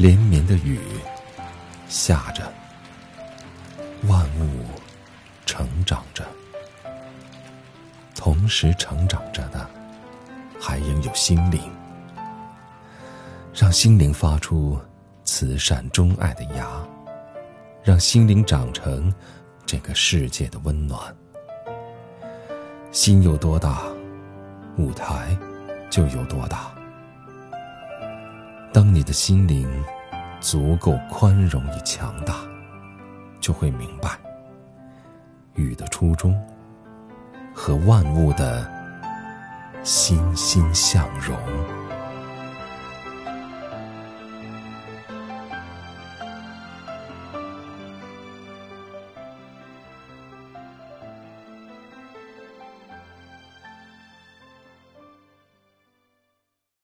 连绵的雨下着，万物成长着，同时成长着的，还应有心灵。让心灵发出慈善钟爱的芽，让心灵长成这个世界的温暖。心有多大，舞台就有多大。当你的心灵足够宽容与强大，就会明白雨的初衷和万物的欣欣向荣。